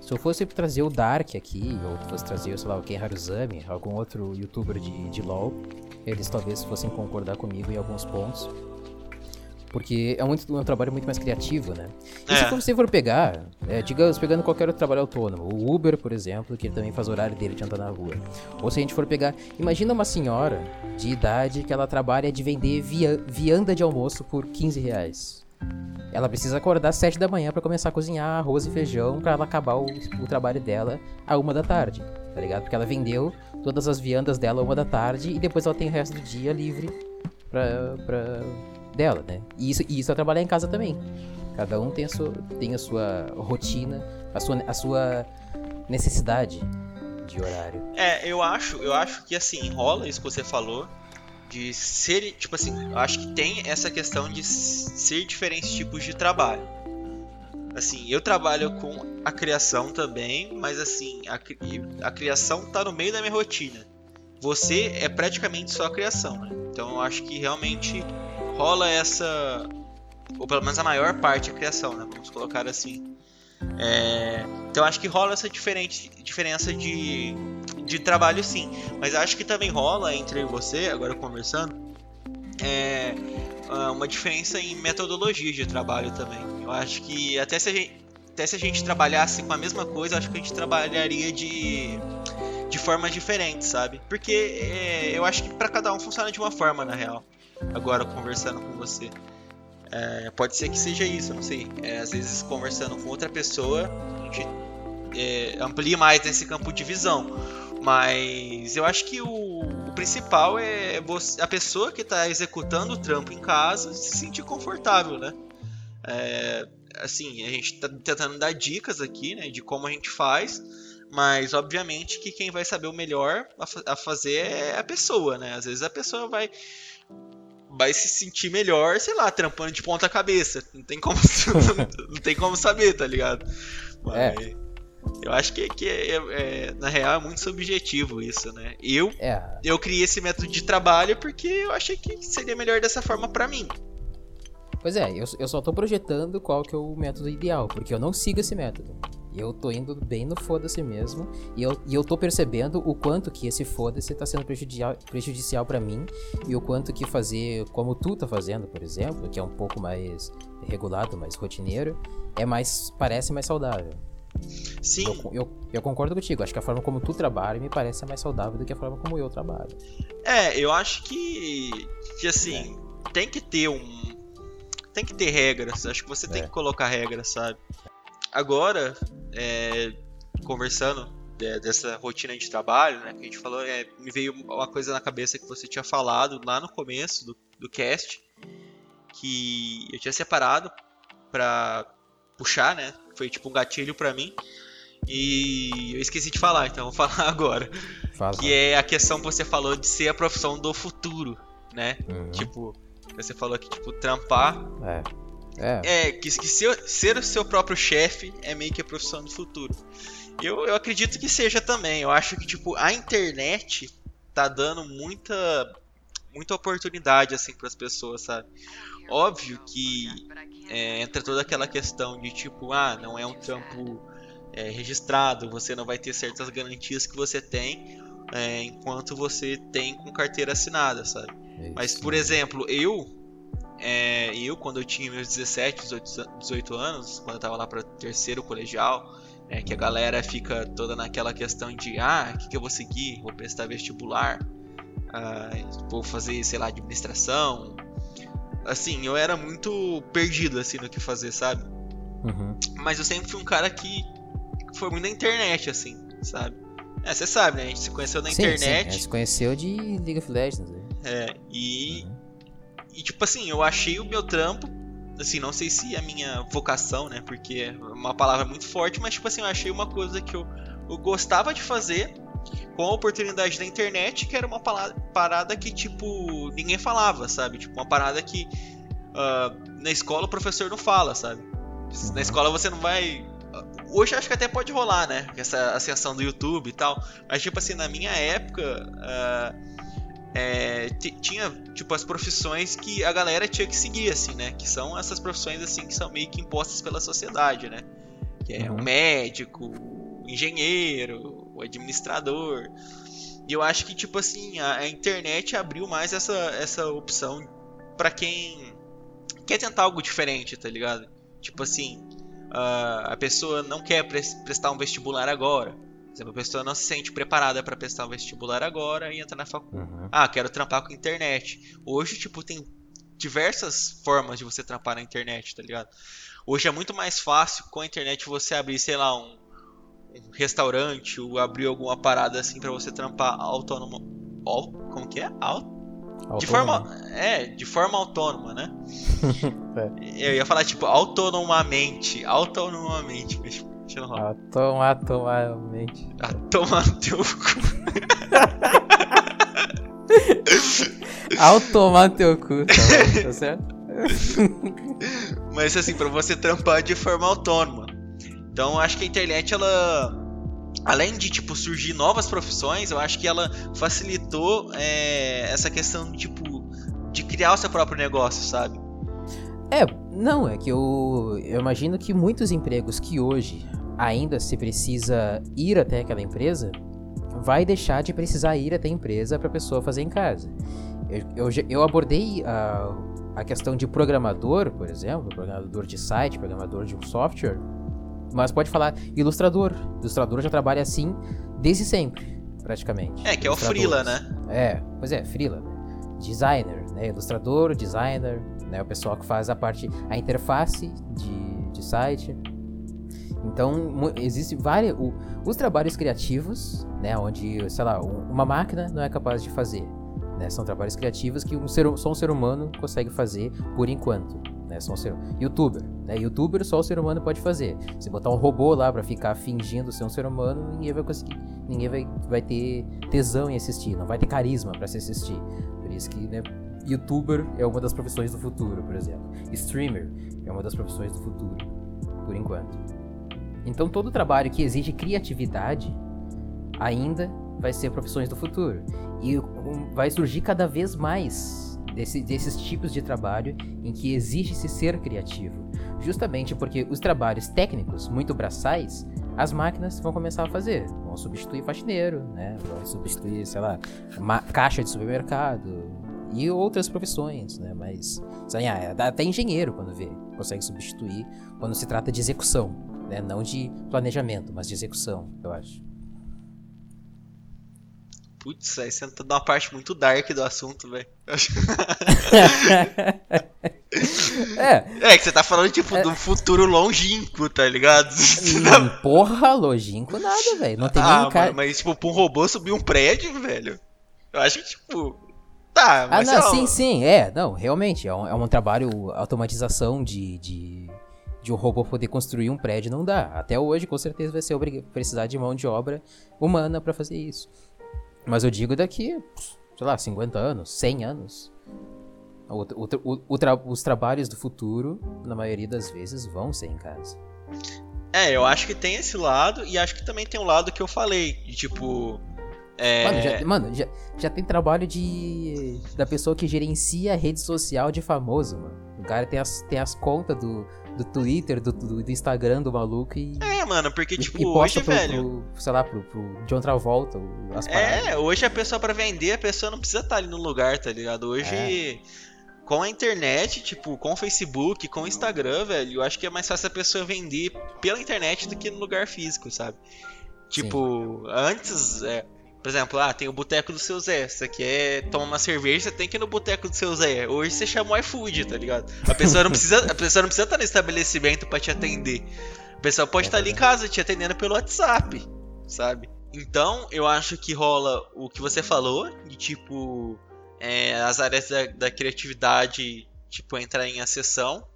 Se eu fosse trazer o Dark aqui, ou fosse trazer, sei lá, o Ken Haruzami, algum outro youtuber de, de LoL, eles talvez fossem concordar comigo em alguns pontos. Porque é, muito, é um trabalho muito mais criativo, né? E é. se você for pegar, é, digamos, pegando qualquer outro trabalho autônomo, o Uber, por exemplo, que ele também faz o horário dele de andar na rua. Ou se a gente for pegar, imagina uma senhora de idade que ela trabalha de vender via, vianda de almoço por 15 reais. Ela precisa acordar às 7 da manhã para começar a cozinhar arroz e feijão para ela acabar o, o trabalho dela a uma da tarde, tá ligado? Porque ela vendeu todas as viandas dela a uma da tarde e depois ela tem o resto do dia livre pra, pra dela, né? E isso, e isso é trabalhar em casa também. Cada um tem a sua, tem a sua rotina, a sua, a sua necessidade de horário. É, eu acho, eu acho que assim, rola isso que você falou de ser, tipo assim, eu acho que tem essa questão de ser diferentes tipos de trabalho. Assim, eu trabalho com a criação também, mas assim, a, a criação tá no meio da minha rotina. Você é praticamente só a criação, né? Então eu acho que realmente rola essa. Ou pelo menos a maior parte da criação, né? Vamos colocar assim. É, então acho que rola essa diferente, diferença de, de trabalho sim. Mas acho que também rola entre você, agora conversando, é, ah, uma diferença em metodologia de trabalho também. Eu acho que até se a gente, até se a gente trabalhasse com a mesma coisa, acho que a gente trabalharia de, de formas diferentes, sabe? Porque é, eu acho que para cada um funciona de uma forma, na real agora conversando com você. É, pode ser que seja isso, não sei. É, às vezes conversando com outra pessoa, a gente é, amplia mais esse campo de visão. Mas eu acho que o, o principal é você, a pessoa que está executando o trampo em casa se sentir confortável, né? É, assim, a gente está tentando dar dicas aqui, né, de como a gente faz, mas obviamente que quem vai saber o melhor a fazer é a pessoa, né? Às vezes a pessoa vai vai se sentir melhor, sei lá, trampando de ponta cabeça. Não tem como, não, tem como saber, tá ligado? Mas é. eu acho que, que é, é, na real é muito subjetivo isso, né? Eu, é. eu criei esse método de trabalho porque eu achei que seria melhor dessa forma para mim. Pois é, eu, eu só tô projetando qual que é o método ideal, porque eu não sigo esse método. Eu tô indo bem no foda-se mesmo. E eu, e eu tô percebendo o quanto que esse foda-se tá sendo prejudicial, prejudicial para mim. E o quanto que fazer como tu tá fazendo, por exemplo, que é um pouco mais regulado, mais rotineiro, é mais. parece mais saudável. Sim. Eu, eu, eu, concordo contigo. Acho que a forma como tu trabalha me parece mais saudável do que a forma como eu trabalho. É, eu acho que, que assim, é. tem que ter um. Tem que ter regras. Acho que você é. tem que colocar regras, sabe? Agora, é, conversando de, dessa rotina de trabalho, né, que a gente falou, é, me veio uma coisa na cabeça que você tinha falado lá no começo do, do cast, que eu tinha separado pra puxar, né? Foi tipo um gatilho pra mim. E eu esqueci de falar, então vou falar agora. Fala. Que é a questão que você falou de ser a profissão do futuro, né? Uhum. Tipo, você falou que, tipo, trampar. É. É, é que, que ser, ser o seu próprio chefe é meio que a profissão do futuro. Eu, eu acredito que seja também. Eu acho que, tipo, a internet tá dando muita muita oportunidade assim para as pessoas, sabe? Óbvio que é, entra toda aquela questão de tipo, ah, não é um trampo é, registrado, você não vai ter certas garantias que você tem é, enquanto você tem com carteira assinada, sabe? É Mas, por exemplo, eu, é, eu quando eu tinha meus 17, 18, 18 anos, quando eu tava lá para terceiro colegial, é, que a galera fica toda naquela questão de, ah, o que, que eu vou seguir? Vou prestar vestibular, ah, vou fazer, sei lá, administração, assim, eu era muito perdido, assim, no que fazer, sabe? Uhum. Mas eu sempre fui um cara que foi muito na internet, assim, sabe? É, você sabe, né? A gente se conheceu na sim, internet. Sim. A gente se conheceu de League of Legends, né? É, e. Uhum. E tipo assim, eu achei o meu trampo. Assim, não sei se é a minha vocação, né? Porque é uma palavra muito forte, mas tipo assim, eu achei uma coisa que eu, eu gostava de fazer com a oportunidade da internet, que era uma parada que, tipo, ninguém falava, sabe? Tipo, uma parada que uh, na escola o professor não fala, sabe? Na escola você não vai. Hoje acho que até pode rolar, né? Essa ascensão do YouTube e tal. Mas, tipo assim, na minha época. Uh, é, tinha tipo as profissões que a galera tinha que seguir assim né que são essas profissões assim que são meio que impostas pela sociedade né que é uhum. o médico o engenheiro o administrador. E eu acho que, tipo assim, a, a internet abriu mais essa, essa opção para quem quer tentar algo diferente, tá ligado? Tipo assim, uh, a pessoa não quer pre prestar um vestibular agora. Por exemplo, a pessoa não se sente preparada para prestar um vestibular agora e entra na faculdade. Uhum. Ah, quero trampar com internet. Hoje, tipo, tem diversas formas de você trampar na internet, tá ligado? Hoje é muito mais fácil com a internet você abrir, sei lá, um, um restaurante ou abrir alguma parada assim para você trampar autônomo. Como que é? De forma, é, de forma autônoma, né? é. Eu ia falar tipo autonomamente, autonomamente, mas deixa eu rolar. Autonomamente. A tomar teu cu. Ao tomar teu cu, tá, tá certo? Mas assim, para você trampar de forma autônoma. Então acho que a internet ela além de tipo surgir novas profissões, eu acho que ela facilitou é, essa questão tipo de criar o seu próprio negócio, sabe? É, não, é que eu, eu imagino que muitos empregos que hoje ainda se precisa ir até aquela empresa, vai deixar de precisar ir até a empresa para a pessoa fazer em casa. Eu, eu, eu abordei a, a questão de programador, por exemplo, programador de site, programador de um software, mas pode falar ilustrador. Ilustrador já trabalha assim desde sempre, praticamente. É, que é o Freela, né? É, pois é, Freela. Designer, né? Ilustrador, designer, né? O pessoal que faz a parte, a interface de, de site. Então, existe vários. O, os trabalhos criativos, né? Onde, sei lá, uma máquina não é capaz de fazer. Né, são trabalhos criativos que um ser, só um ser humano consegue fazer por enquanto né? Só um ser youtuber, né? Youtuber só o ser humano pode fazer. Se botar um robô lá para ficar fingindo ser um ser humano, ninguém vai conseguir, ninguém vai, vai ter tesão em assistir, não vai ter carisma para se assistir. Por isso que, né, youtuber é uma das profissões do futuro, por exemplo. Streamer é uma das profissões do futuro, por enquanto. Então todo trabalho que exige criatividade ainda vai ser profissões do futuro. E vai surgir cada vez mais desse, desses tipos de trabalho em que exige-se ser criativo. Justamente porque os trabalhos técnicos, muito braçais, as máquinas vão começar a fazer. Vão substituir faxineiro, né? Vão substituir, sei lá, caixa de supermercado e outras profissões, né? Mas, sei lá, até engenheiro, quando vê, consegue substituir quando se trata de execução, né? Não de planejamento, mas de execução, eu acho. Putz, aí você tá numa parte muito dark do assunto, velho. é. É que você tá falando, tipo, é... de um futuro longínquo, tá ligado? Hum, porra, longínquo nada, velho. Não tem ah, nem cara. Mas, tipo, pra um robô subir um prédio, velho. Eu acho que, tipo. Tá, mas. Ah, não, sim, sim. É, não, realmente. É um, é um trabalho, automatização de, de, de um robô poder construir um prédio. Não dá. Até hoje, com certeza, vai ser precisar de mão de obra humana para fazer isso. Mas eu digo daqui, sei lá, 50 anos, 100 anos. O, o, o, tra os trabalhos do futuro, na maioria das vezes, vão ser em casa. É, eu acho que tem esse lado, e acho que também tem o um lado que eu falei, de tipo. É... Mano, já, mano já, já, tem trabalho de. da pessoa que gerencia a rede social de famoso, mano. O cara tem as, tem as contas do, do Twitter, do, do, do, Instagram do maluco e. É, mano, porque, tipo, e, hoje, pro, velho. Pro, sei lá, pro, pro John Travolta, as paradas. É, hoje a pessoa para vender, a pessoa não precisa estar tá ali no lugar, tá ligado? Hoje. É. Com a internet, tipo, com o Facebook, com o Instagram, velho, eu acho que é mais fácil a pessoa vender pela internet do que no lugar físico, sabe? Tipo, Sim. antes, é, por exemplo, ah, tem o boteco do seu Zé. Você quer tomar uma cerveja, você tem que ir no boteco do seu Zé. Hoje você chama o iFood, tá ligado? A pessoa não precisa, a pessoa não precisa estar no estabelecimento para te atender. A pessoa pode é estar ali em casa te atendendo pelo WhatsApp, sabe? Então, eu acho que rola o que você falou, de tipo, é, as áreas da, da criatividade, tipo, entrar em acessão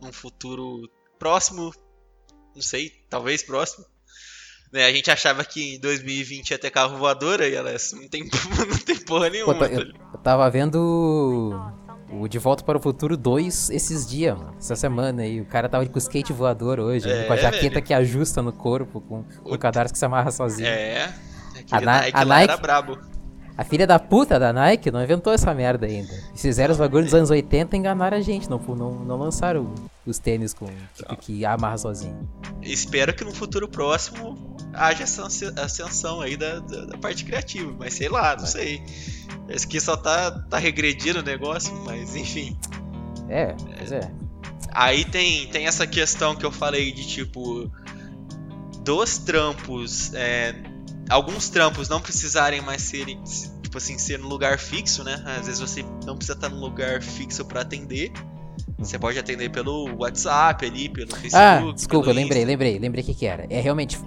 num futuro próximo, não sei, talvez próximo. Né, a gente achava que em 2020 ia ter carro voador e elas não tem, não tem porra nenhuma. Pô, eu, eu tava vendo o De Volta para o Futuro 2 esses dias, mano. Essa semana aí. O cara tava com skate voador hoje, é, com a jaqueta velho. que ajusta no corpo, com, com o cadarço que se amarra sozinho. É, a, Nike, a Nike era brabo. A filha da puta da Nike não inventou essa merda ainda. Fizeram os bagulhos dos anos 80 e enganaram a gente. Não, não, não lançaram os tênis com tipo, que amarra sozinho. Espero que no futuro próximo haja essa ascensão aí da, da, da parte criativa. Mas sei lá, não sei. Esse aqui só tá, tá regredindo o negócio, mas enfim. É, pois é. Aí tem, tem essa questão que eu falei de tipo. Dos trampos. É, alguns trampos não precisarem mais serem, tipo assim, ser no lugar fixo, né? Às vezes você não precisa estar no lugar fixo para atender. Você pode atender pelo WhatsApp ali, pelo ah, Facebook. Ah, desculpa, lembrei, lembrei, lembrei o que, que era. É realmente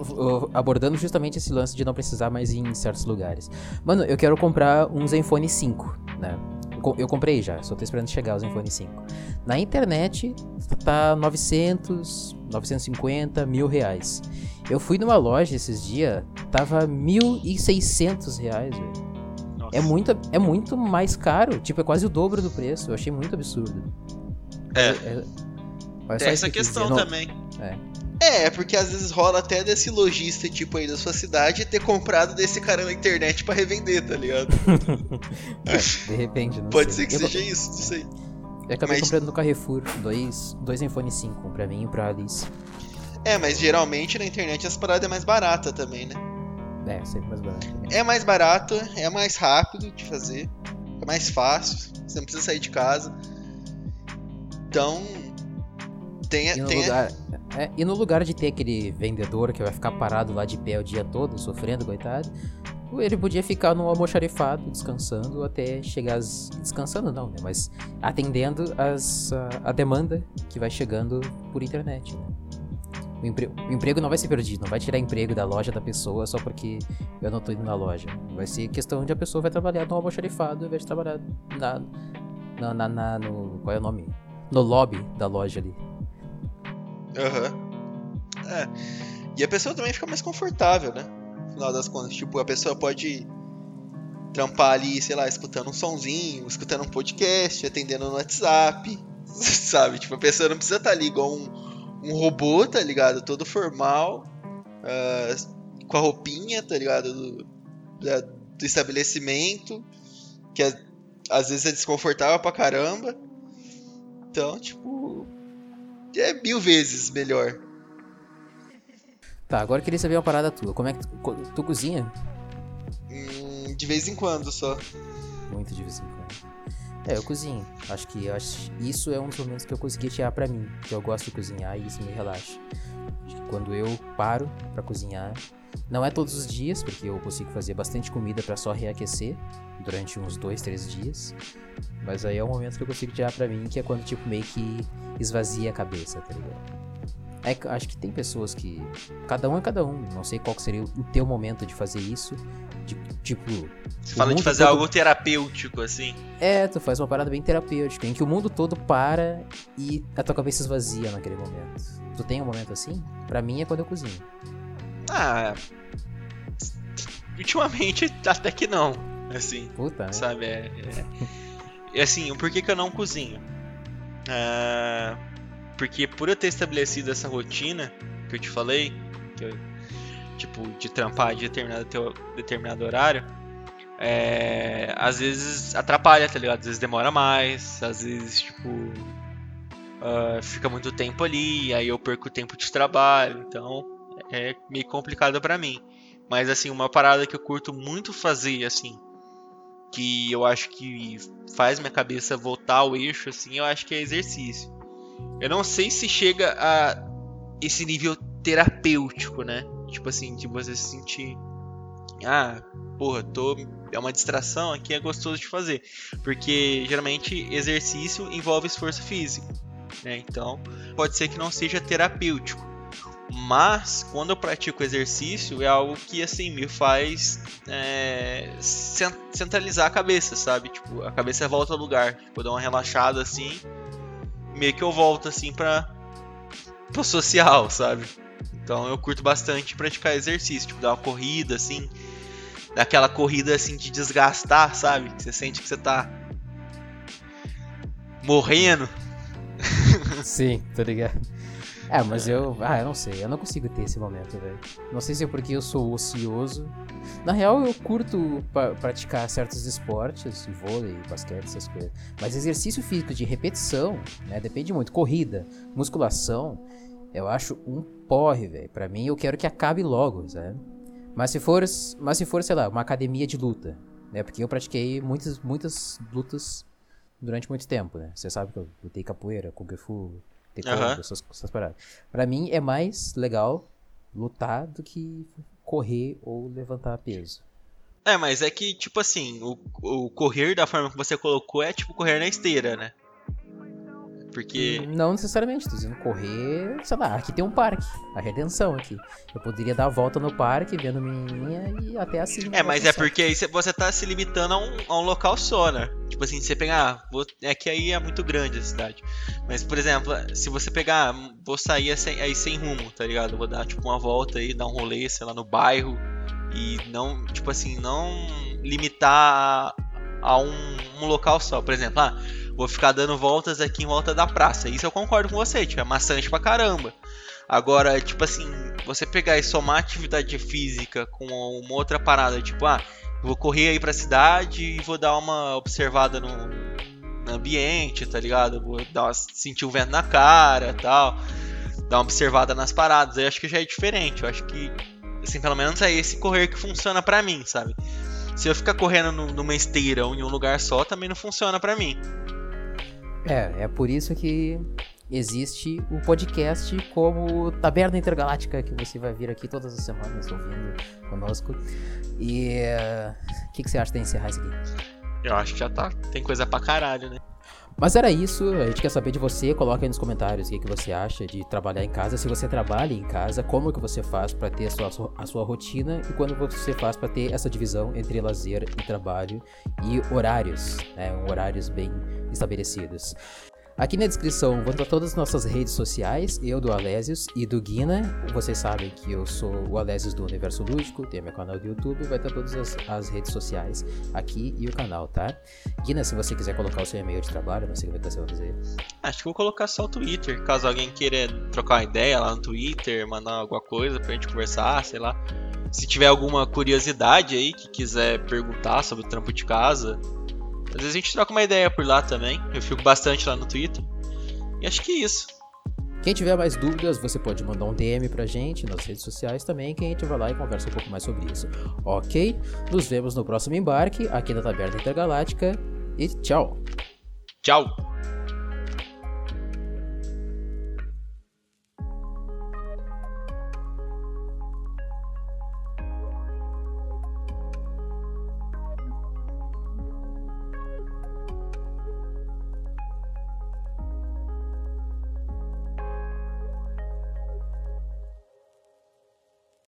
abordando justamente esse lance de não precisar mais ir em certos lugares. Mano, eu quero comprar um Zenfone 5, né? Eu comprei já, só tô esperando chegar o Zenfone 5. Na internet tá 900, 950, mil reais. Eu fui numa loja esses dias, tava 1.600 reais, velho. É muito, é muito mais caro, tipo, é quase o dobro do preço. Eu achei muito absurdo. É. é, é Tem essa questão também. É. É, é, porque às vezes rola até desse lojista, tipo, aí da sua cidade, ter comprado desse cara na internet para revender, tá ligado? é, de repente, não Pode sei. ser que eu, seja isso, não sei. Eu acabei mas... comprando no Carrefour dois, dois iPhone 5, um pra mim e pra Alice. É, mas geralmente na internet as paradas é mais barata também, né? É, sempre mais barato. É mais barato, é mais rápido de fazer, é mais fácil, você não precisa sair de casa. Então, tem, e no, tem... Lugar, é, e no lugar de ter aquele vendedor que vai ficar parado lá de pé o dia todo, sofrendo, coitado, ele podia ficar no almoxarifado, descansando até chegar as... Descansando não, né? Mas atendendo as, a, a demanda que vai chegando por internet, né? O, empre... o, emprego não vai ser perdido, não vai tirar emprego da loja da pessoa só porque eu não tô indo na loja. Vai ser questão de a pessoa vai trabalhar no almoxarifado ao invés de trabalhar na, na, na, na no. Qual é o nome? No lobby da loja ali. Aham. Uhum. É. E a pessoa também fica mais confortável, né? No final das contas. Tipo, a pessoa pode trampar ali, sei lá, escutando um sonzinho, escutando um podcast, atendendo no WhatsApp. Sabe? Tipo, a pessoa não precisa estar ali igual um um robô, tá ligado? Todo formal, uh, com a roupinha, tá ligado? Do, da, do estabelecimento, que é, às vezes é desconfortável pra caramba. Então, tipo, é mil vezes melhor. Tá, agora eu queria saber uma parada tua. Como é que tu, tu cozinha? Hum, de vez em quando só. Muito de vez em quando. É, eu cozinho. Acho que acho, isso é um dos momentos que eu consegui tirar pra mim. Que eu gosto de cozinhar e isso me relaxa. Quando eu paro pra cozinhar, não é todos os dias, porque eu consigo fazer bastante comida para só reaquecer durante uns dois, três dias. Mas aí é o momento que eu consigo tirar pra mim, que é quando, tipo, meio que esvazia a cabeça, tá ligado? É, acho que tem pessoas que. Cada um é cada um. Não sei qual seria o teu momento de fazer isso. Tipo. Você fala de fazer todo... algo terapêutico, assim? É, tu faz uma parada bem terapêutica, em que o mundo todo para e a tua cabeça esvazia naquele momento. Tu tem um momento assim? Pra mim é quando eu cozinho. Ah. Ultimamente, até que não. Assim. Puta, né? Sabe? É, é, assim, por que, que eu não cozinho? Ah, porque por eu ter estabelecido essa rotina que eu te falei, que eu, tipo, de trampar de determinado, teu, determinado horário, é, às vezes atrapalha, tá ligado? Às vezes demora mais, às vezes, tipo, uh, fica muito tempo ali, aí eu perco tempo de trabalho, então é meio complicado para mim. Mas assim, uma parada que eu curto muito fazer, assim, que eu acho que faz minha cabeça voltar ao eixo, assim, eu acho que é exercício. Eu não sei se chega a esse nível terapêutico, né? Tipo assim, de você se sentir. Ah, porra, tô. É uma distração aqui, é gostoso de fazer. Porque geralmente exercício envolve esforço físico. Né? Então, pode ser que não seja terapêutico. Mas quando eu pratico exercício é algo que assim me faz é, centralizar a cabeça, sabe? Tipo, a cabeça volta ao lugar. Tipo, dou uma relaxada assim, meio que eu volto assim pra, pro social, sabe? Então eu curto bastante praticar exercício, tipo, dar uma corrida assim, daquela corrida assim de desgastar, sabe? Você sente que você tá morrendo. Sim, tô ligado. É, mas eu. Ah, eu não sei. Eu não consigo ter esse momento, velho. Não sei se é porque eu sou ocioso. Na real, eu curto pra, praticar certos esportes, vôlei, basquete, essas coisas. Mas exercício físico de repetição, né? Depende muito. Corrida, musculação, eu acho um porre, velho. Pra mim, eu quero que acabe logo, sabe? Mas se for, mas se for, sei lá, uma academia de luta, né? Porque eu pratiquei muitas, muitas lutas durante muito tempo, né? Você sabe que eu lutei capoeira, kung fu, taekwondo, uhum. essas, essas paradas. Pra mim é mais legal lutar do que correr ou levantar peso. É, mas é que, tipo assim, o, o correr da forma que você colocou é tipo correr na esteira, né? Porque. Hum, não necessariamente, tô dizendo correr, sei lá, aqui tem um parque, a redenção aqui. Eu poderia dar a volta no parque, vendo menininha e até assim. É, mas é porque aí você tá se limitando a um, a um local só, né? Tipo assim, você pegar. Vou, é que aí é muito grande a cidade. Mas, por exemplo, se você pegar. Vou sair aí sem rumo, tá ligado? Vou dar tipo uma volta aí, dar um rolê, sei lá, no bairro. E não, tipo assim, não limitar a, a um, um local só. Por exemplo, ah vou ficar dando voltas aqui em volta da praça. Isso eu concordo com você, tipo, é maçante pra caramba. Agora, tipo assim, você pegar e somar atividade física com uma outra parada, tipo, ah, vou correr aí pra cidade e vou dar uma observada no, no ambiente, tá ligado? Vou dar sentir o vento na cara tal. Dar uma observada nas paradas. Eu acho que já é diferente. Eu acho que, assim, pelo menos é esse correr que funciona pra mim, sabe? Se eu ficar correndo numa esteira ou em um lugar só, também não funciona pra mim. É, é por isso que existe o podcast como Taberna Intergaláctica, que você vai vir aqui todas as semanas ouvindo conosco. E o uh, que, que você acha de encerrar isso aqui? Eu acho que já tá. Tem coisa pra caralho, né? Mas era isso, a gente quer saber de você, coloca aí nos comentários o que, que você acha de trabalhar em casa. Se você trabalha em casa, como que você faz para ter a sua, a sua rotina e quando você faz para ter essa divisão entre lazer e trabalho e horários, né, horários bem estabelecidos. Aqui na descrição vou estar todas as nossas redes sociais, eu do Alésios e do Guina. Vocês sabem que eu sou o Alésios do Universo Lúdico, tem meu canal do YouTube, vai estar todas as, as, redes sociais aqui e o canal, tá? Guina, se você quiser colocar o seu e-mail de trabalho, não sei é que você vai fazer. Acho que vou colocar só o Twitter, caso alguém queira trocar uma ideia lá no Twitter, mandar alguma coisa pra gente conversar, sei lá. Se tiver alguma curiosidade aí que quiser perguntar sobre o trampo de casa, às vezes a gente troca uma ideia por lá também. Eu fico bastante lá no Twitter. E acho que é isso. Quem tiver mais dúvidas, você pode mandar um DM pra gente nas redes sociais também, que a gente vai lá e conversa um pouco mais sobre isso. Ok? Nos vemos no próximo embarque aqui na Taberna Intergaláctica e tchau! Tchau!